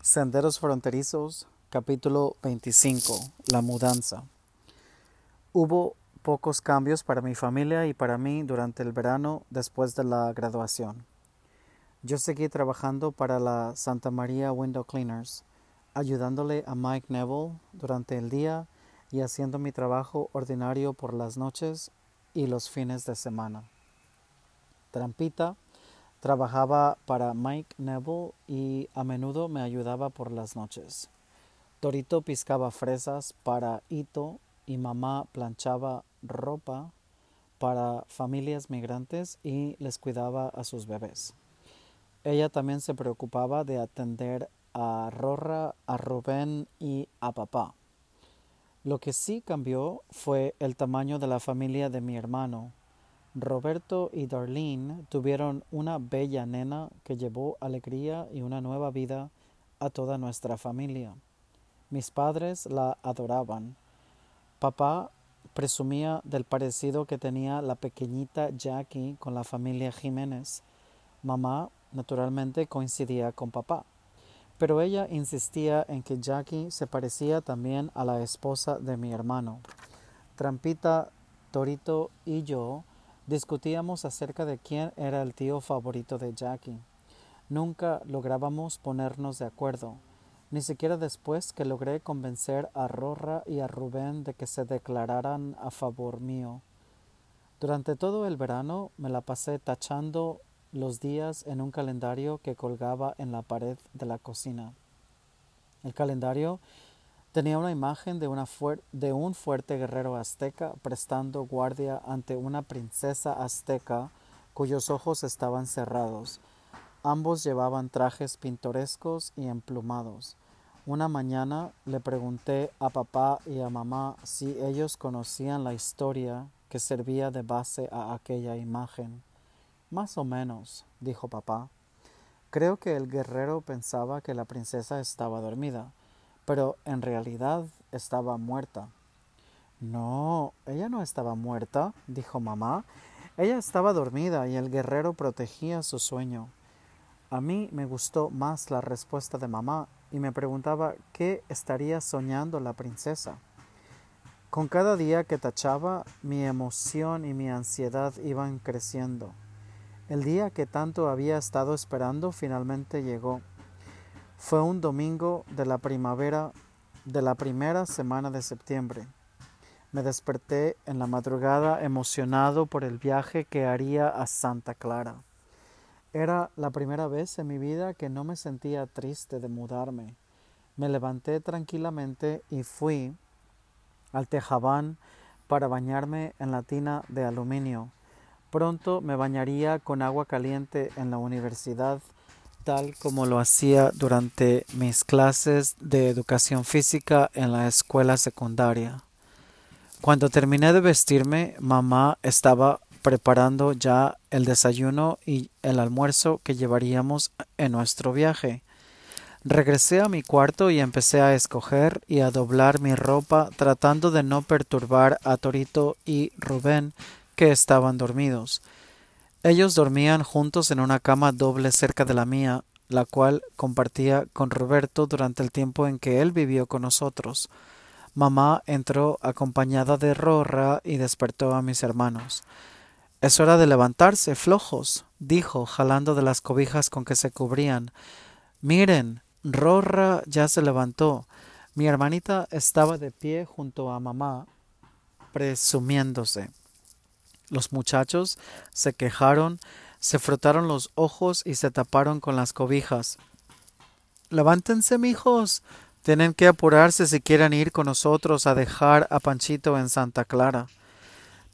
Senderos Fronterizos, capítulo 25, La mudanza. Hubo pocos cambios para mi familia y para mí durante el verano después de la graduación. Yo seguí trabajando para la Santa María Window Cleaners, ayudándole a Mike Neville durante el día y haciendo mi trabajo ordinario por las noches y los fines de semana. Trampita trabajaba para Mike Neville y a menudo me ayudaba por las noches. Torito piscaba fresas para Ito y mamá planchaba ropa para familias migrantes y les cuidaba a sus bebés. Ella también se preocupaba de atender a Rorra, a Rubén y a papá. Lo que sí cambió fue el tamaño de la familia de mi hermano. Roberto y Darlene tuvieron una bella nena que llevó alegría y una nueva vida a toda nuestra familia. Mis padres la adoraban. Papá presumía del parecido que tenía la pequeñita Jackie con la familia Jiménez. Mamá, naturalmente, coincidía con papá pero ella insistía en que Jackie se parecía también a la esposa de mi hermano. Trampita, Torito y yo discutíamos acerca de quién era el tío favorito de Jackie. Nunca lográbamos ponernos de acuerdo, ni siquiera después que logré convencer a Rorra y a Rubén de que se declararan a favor mío. Durante todo el verano me la pasé tachando los días en un calendario que colgaba en la pared de la cocina. El calendario tenía una imagen de, de un fuerte guerrero azteca prestando guardia ante una princesa azteca cuyos ojos estaban cerrados. Ambos llevaban trajes pintorescos y emplumados. Una mañana le pregunté a papá y a mamá si ellos conocían la historia que servía de base a aquella imagen. Más o menos, dijo papá. Creo que el guerrero pensaba que la princesa estaba dormida, pero en realidad estaba muerta. No, ella no estaba muerta, dijo mamá. Ella estaba dormida y el guerrero protegía su sueño. A mí me gustó más la respuesta de mamá y me preguntaba qué estaría soñando la princesa. Con cada día que tachaba, mi emoción y mi ansiedad iban creciendo. El día que tanto había estado esperando finalmente llegó. Fue un domingo de la primavera de la primera semana de septiembre. Me desperté en la madrugada emocionado por el viaje que haría a Santa Clara. Era la primera vez en mi vida que no me sentía triste de mudarme. Me levanté tranquilamente y fui al tejabán para bañarme en la tina de aluminio. Pronto me bañaría con agua caliente en la universidad, tal como lo hacía durante mis clases de educación física en la escuela secundaria. Cuando terminé de vestirme, mamá estaba preparando ya el desayuno y el almuerzo que llevaríamos en nuestro viaje. Regresé a mi cuarto y empecé a escoger y a doblar mi ropa tratando de no perturbar a Torito y Rubén estaban dormidos. Ellos dormían juntos en una cama doble cerca de la mía, la cual compartía con Roberto durante el tiempo en que él vivió con nosotros. Mamá entró acompañada de Rorra y despertó a mis hermanos. Es hora de levantarse, flojos, dijo, jalando de las cobijas con que se cubrían. Miren, Rorra ya se levantó. Mi hermanita estaba de pie junto a mamá, presumiéndose. Los muchachos se quejaron, se frotaron los ojos y se taparon con las cobijas. Levántense, mijos. Tienen que apurarse si quieren ir con nosotros a dejar a Panchito en Santa Clara.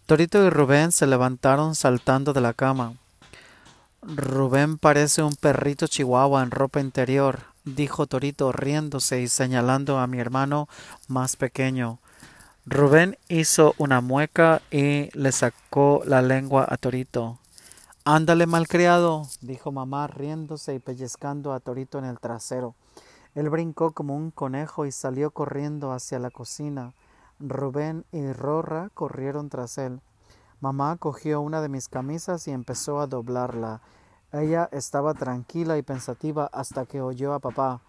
Torito y Rubén se levantaron saltando de la cama. Rubén parece un perrito chihuahua en ropa interior, dijo Torito riéndose y señalando a mi hermano más pequeño. Rubén hizo una mueca y le sacó la lengua a Torito. Ándale, malcriado, dijo mamá riéndose y pellizcando a Torito en el trasero. Él brincó como un conejo y salió corriendo hacia la cocina. Rubén y Rorra corrieron tras él. Mamá cogió una de mis camisas y empezó a doblarla. Ella estaba tranquila y pensativa hasta que oyó a papá.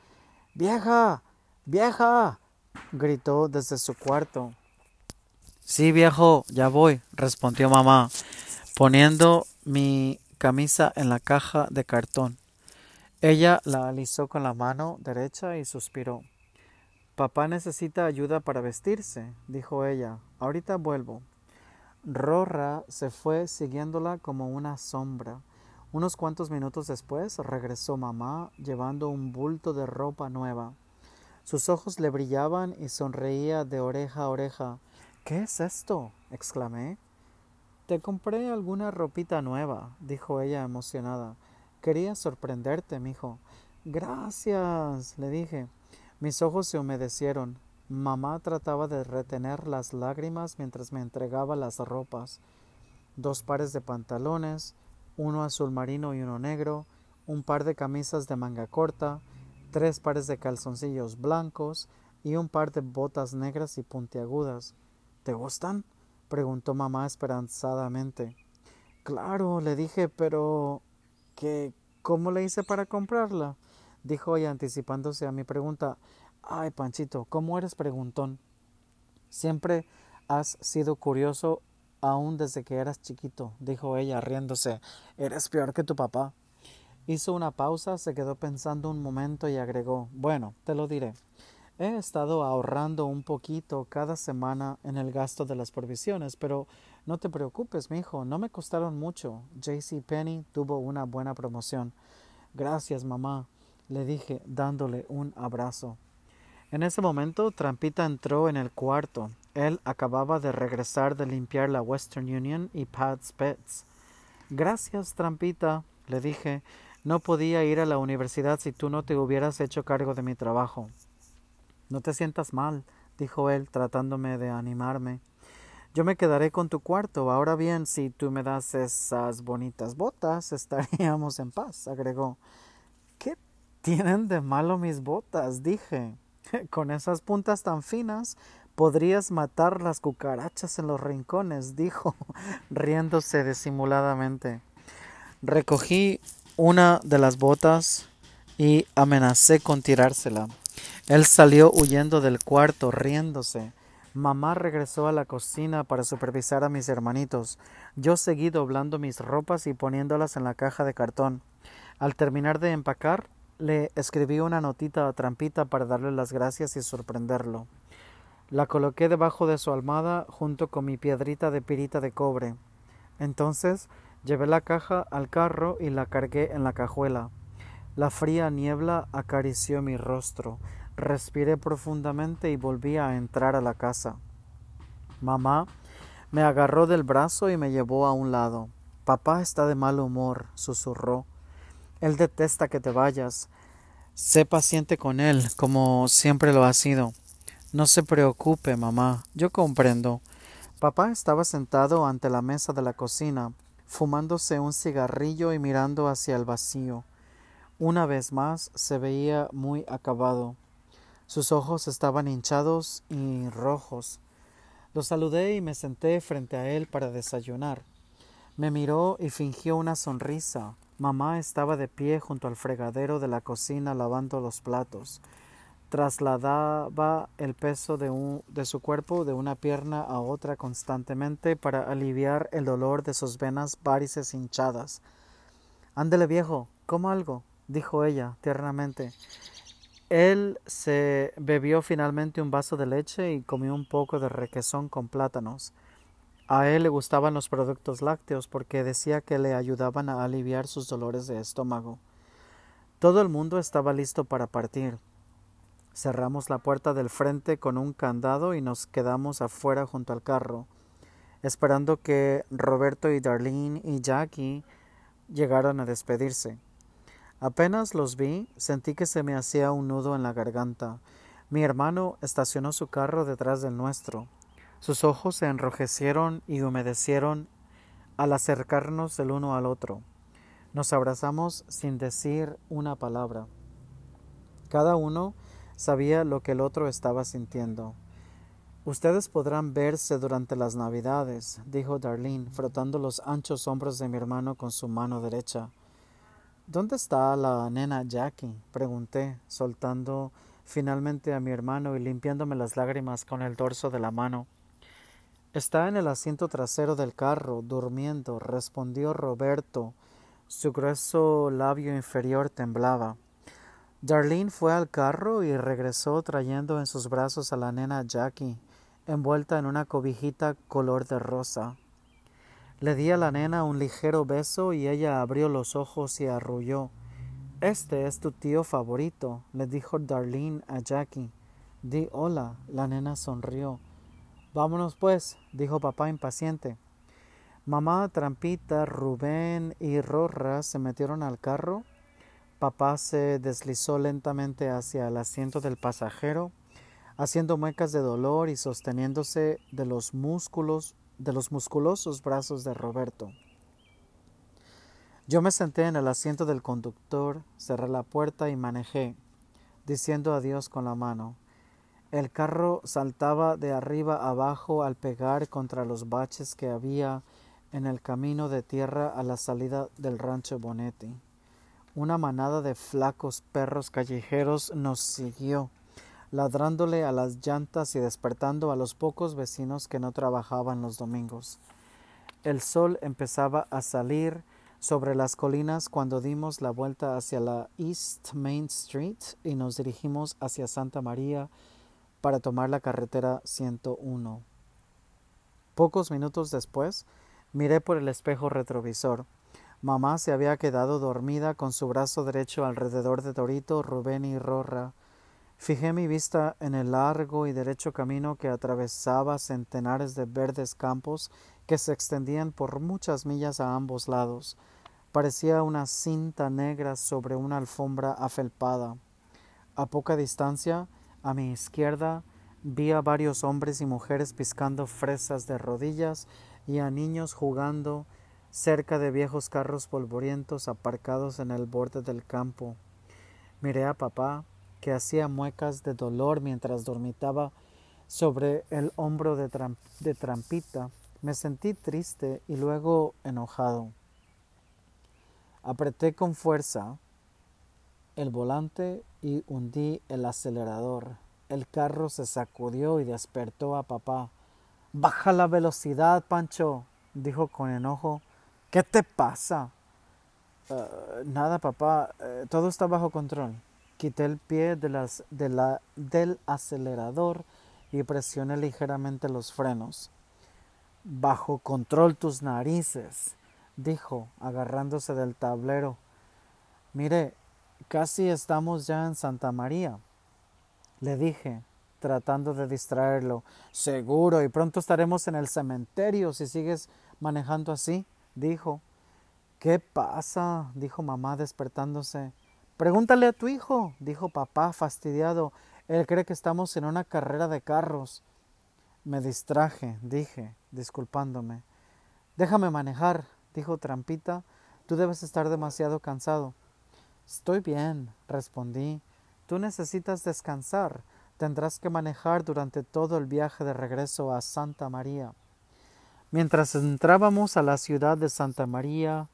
Vieja. Vieja. gritó desde su cuarto. Sí, viejo, ya voy, respondió mamá, poniendo mi camisa en la caja de cartón. Ella la alisó con la mano derecha y suspiró. Papá necesita ayuda para vestirse, dijo ella. Ahorita vuelvo. Rorra se fue siguiéndola como una sombra. Unos cuantos minutos después regresó mamá llevando un bulto de ropa nueva. Sus ojos le brillaban y sonreía de oreja a oreja. ¿Qué es esto? exclamé. Te compré alguna ropita nueva, dijo ella emocionada. Quería sorprenderte, mijo. Gracias, le dije. Mis ojos se humedecieron. Mamá trataba de retener las lágrimas mientras me entregaba las ropas. Dos pares de pantalones, uno azul marino y uno negro, un par de camisas de manga corta, tres pares de calzoncillos blancos y un par de botas negras y puntiagudas. ¿Te gustan? preguntó mamá esperanzadamente. Claro, le dije, pero ¿qué, ¿cómo le hice para comprarla? dijo ella anticipándose a mi pregunta. Ay, Panchito, ¿cómo eres preguntón? Siempre has sido curioso aún desde que eras chiquito, dijo ella riéndose. Eres peor que tu papá. Hizo una pausa, se quedó pensando un momento y agregó Bueno, te lo diré. He estado ahorrando un poquito cada semana en el gasto de las provisiones, pero no te preocupes, mi hijo, no me costaron mucho. JC Penny tuvo una buena promoción. Gracias, mamá, le dije, dándole un abrazo. En ese momento, Trampita entró en el cuarto. Él acababa de regresar de limpiar la Western Union y Pat's Pets. Gracias, Trampita, le dije. No podía ir a la universidad si tú no te hubieras hecho cargo de mi trabajo. No te sientas mal, dijo él, tratándome de animarme. Yo me quedaré con tu cuarto. Ahora bien, si tú me das esas bonitas botas, estaríamos en paz, agregó. ¿Qué tienen de malo mis botas? dije. Con esas puntas tan finas podrías matar las cucarachas en los rincones, dijo, riéndose disimuladamente. Recogí una de las botas y amenacé con tirársela. Él salió huyendo del cuarto, riéndose. Mamá regresó a la cocina para supervisar a mis hermanitos. Yo seguí doblando mis ropas y poniéndolas en la caja de cartón. Al terminar de empacar, le escribí una notita a Trampita para darle las gracias y sorprenderlo. La coloqué debajo de su almohada junto con mi piedrita de pirita de cobre. Entonces llevé la caja al carro y la cargué en la cajuela. La fría niebla acarició mi rostro. Respiré profundamente y volví a entrar a la casa. Mamá me agarró del brazo y me llevó a un lado. Papá está de mal humor, susurró. Él detesta que te vayas. Sé paciente con él, como siempre lo ha sido. No se preocupe, mamá. Yo comprendo. Papá estaba sentado ante la mesa de la cocina, fumándose un cigarrillo y mirando hacia el vacío. Una vez más se veía muy acabado. Sus ojos estaban hinchados y rojos. Lo saludé y me senté frente a él para desayunar. Me miró y fingió una sonrisa. Mamá estaba de pie junto al fregadero de la cocina lavando los platos. Trasladaba el peso de, de su cuerpo de una pierna a otra constantemente para aliviar el dolor de sus venas varices hinchadas. Ándele viejo, coma algo, dijo ella tiernamente. Él se bebió finalmente un vaso de leche y comió un poco de requesón con plátanos. A él le gustaban los productos lácteos porque decía que le ayudaban a aliviar sus dolores de estómago. Todo el mundo estaba listo para partir. Cerramos la puerta del frente con un candado y nos quedamos afuera junto al carro, esperando que Roberto y Darlene y Jackie llegaran a despedirse. Apenas los vi, sentí que se me hacía un nudo en la garganta. Mi hermano estacionó su carro detrás del nuestro. Sus ojos se enrojecieron y humedecieron al acercarnos el uno al otro. Nos abrazamos sin decir una palabra. Cada uno sabía lo que el otro estaba sintiendo. Ustedes podrán verse durante las Navidades, dijo Darlene, frotando los anchos hombros de mi hermano con su mano derecha. ¿Dónde está la nena Jackie? pregunté, soltando finalmente a mi hermano y limpiándome las lágrimas con el dorso de la mano. Está en el asiento trasero del carro, durmiendo, respondió Roberto. Su grueso labio inferior temblaba. Darlene fue al carro y regresó trayendo en sus brazos a la nena Jackie, envuelta en una cobijita color de rosa. Le di a la nena un ligero beso y ella abrió los ojos y arrulló. Este es tu tío favorito, le dijo Darlene a Jackie. Di hola. La nena sonrió. Vámonos pues, dijo papá impaciente. Mamá, Trampita, Rubén y Rorra se metieron al carro. Papá se deslizó lentamente hacia el asiento del pasajero, haciendo muecas de dolor y sosteniéndose de los músculos, de los musculosos brazos de Roberto. Yo me senté en el asiento del conductor, cerré la puerta y manejé, diciendo adiós con la mano. El carro saltaba de arriba abajo al pegar contra los baches que había en el camino de tierra a la salida del rancho Bonetti. Una manada de flacos perros callejeros nos siguió, ladrándole a las llantas y despertando a los pocos vecinos que no trabajaban los domingos. El sol empezaba a salir sobre las colinas cuando dimos la vuelta hacia la East Main Street y nos dirigimos hacia Santa María para tomar la carretera 101. Pocos minutos después, miré por el espejo retrovisor. Mamá se había quedado dormida con su brazo derecho alrededor de Dorito, Rubén y Rorra. Fijé mi vista en el largo y derecho camino que atravesaba centenares de verdes campos que se extendían por muchas millas a ambos lados. Parecía una cinta negra sobre una alfombra afelpada. A poca distancia, a mi izquierda, vi a varios hombres y mujeres piscando fresas de rodillas y a niños jugando cerca de viejos carros polvorientos aparcados en el borde del campo. Miré a papá, que hacía muecas de dolor mientras dormitaba sobre el hombro de, de trampita me sentí triste y luego enojado. Apreté con fuerza el volante y hundí el acelerador. El carro se sacudió y despertó a papá. Baja la velocidad, Pancho, dijo con enojo. ¿Qué te pasa? Eh, nada, papá, eh, todo está bajo control. Quité el pie de las, de la, del acelerador y presioné ligeramente los frenos. Bajo control tus narices, dijo, agarrándose del tablero. Mire, casi estamos ya en Santa María. Le dije, tratando de distraerlo. Seguro, y pronto estaremos en el cementerio si sigues manejando así, dijo. ¿Qué pasa? dijo mamá despertándose. Pregúntale a tu hijo, dijo papá fastidiado. Él cree que estamos en una carrera de carros. Me distraje, dije, disculpándome. Déjame manejar, dijo Trampita. Tú debes estar demasiado cansado. Estoy bien, respondí. Tú necesitas descansar. Tendrás que manejar durante todo el viaje de regreso a Santa María. Mientras entrábamos a la ciudad de Santa María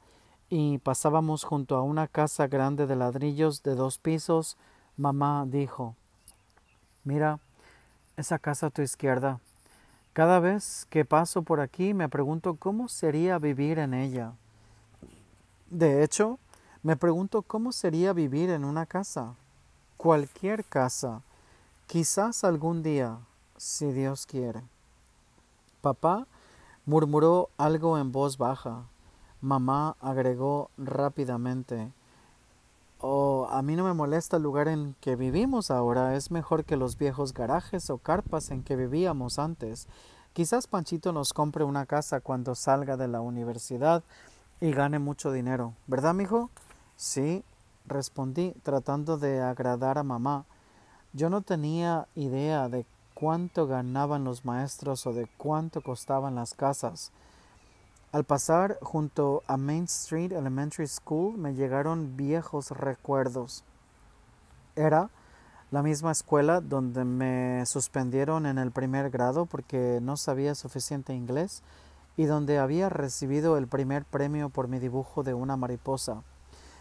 y pasábamos junto a una casa grande de ladrillos de dos pisos, mamá dijo Mira, esa casa a tu izquierda. Cada vez que paso por aquí me pregunto cómo sería vivir en ella. De hecho, me pregunto cómo sería vivir en una casa, cualquier casa, quizás algún día, si Dios quiere. Papá murmuró algo en voz baja. Mamá agregó rápidamente Oh, a mí no me molesta el lugar en que vivimos ahora, es mejor que los viejos garajes o carpas en que vivíamos antes. Quizás Panchito nos compre una casa cuando salga de la universidad y gane mucho dinero, ¿verdad, mijo? Sí, respondí, tratando de agradar a mamá. Yo no tenía idea de cuánto ganaban los maestros o de cuánto costaban las casas. Al pasar junto a Main Street Elementary School me llegaron viejos recuerdos. Era la misma escuela donde me suspendieron en el primer grado porque no sabía suficiente inglés y donde había recibido el primer premio por mi dibujo de una mariposa.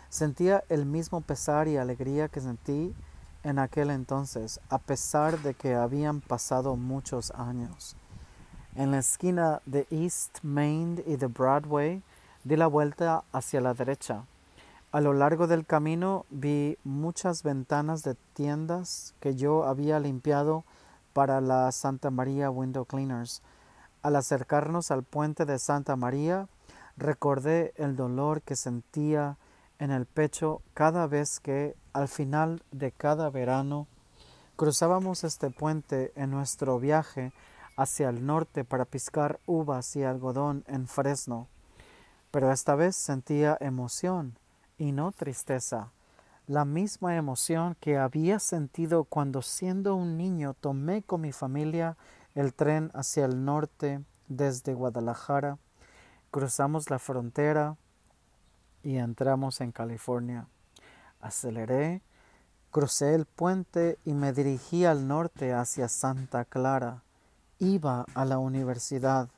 Sentía el mismo pesar y alegría que sentí en aquel entonces, a pesar de que habían pasado muchos años. En la esquina de East Main y de Broadway di la vuelta hacia la derecha. A lo largo del camino vi muchas ventanas de tiendas que yo había limpiado para la Santa María Window Cleaners. Al acercarnos al puente de Santa María, recordé el dolor que sentía en el pecho cada vez que, al final de cada verano, cruzábamos este puente en nuestro viaje hacia el norte para piscar uvas y algodón en Fresno. Pero esta vez sentía emoción y no tristeza, la misma emoción que había sentido cuando siendo un niño tomé con mi familia el tren hacia el norte desde Guadalajara, cruzamos la frontera y entramos en California. Aceleré, crucé el puente y me dirigí al norte hacia Santa Clara. Iba a la universidad.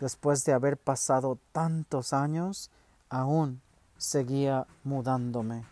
Después de haber pasado tantos años, aún seguía mudándome.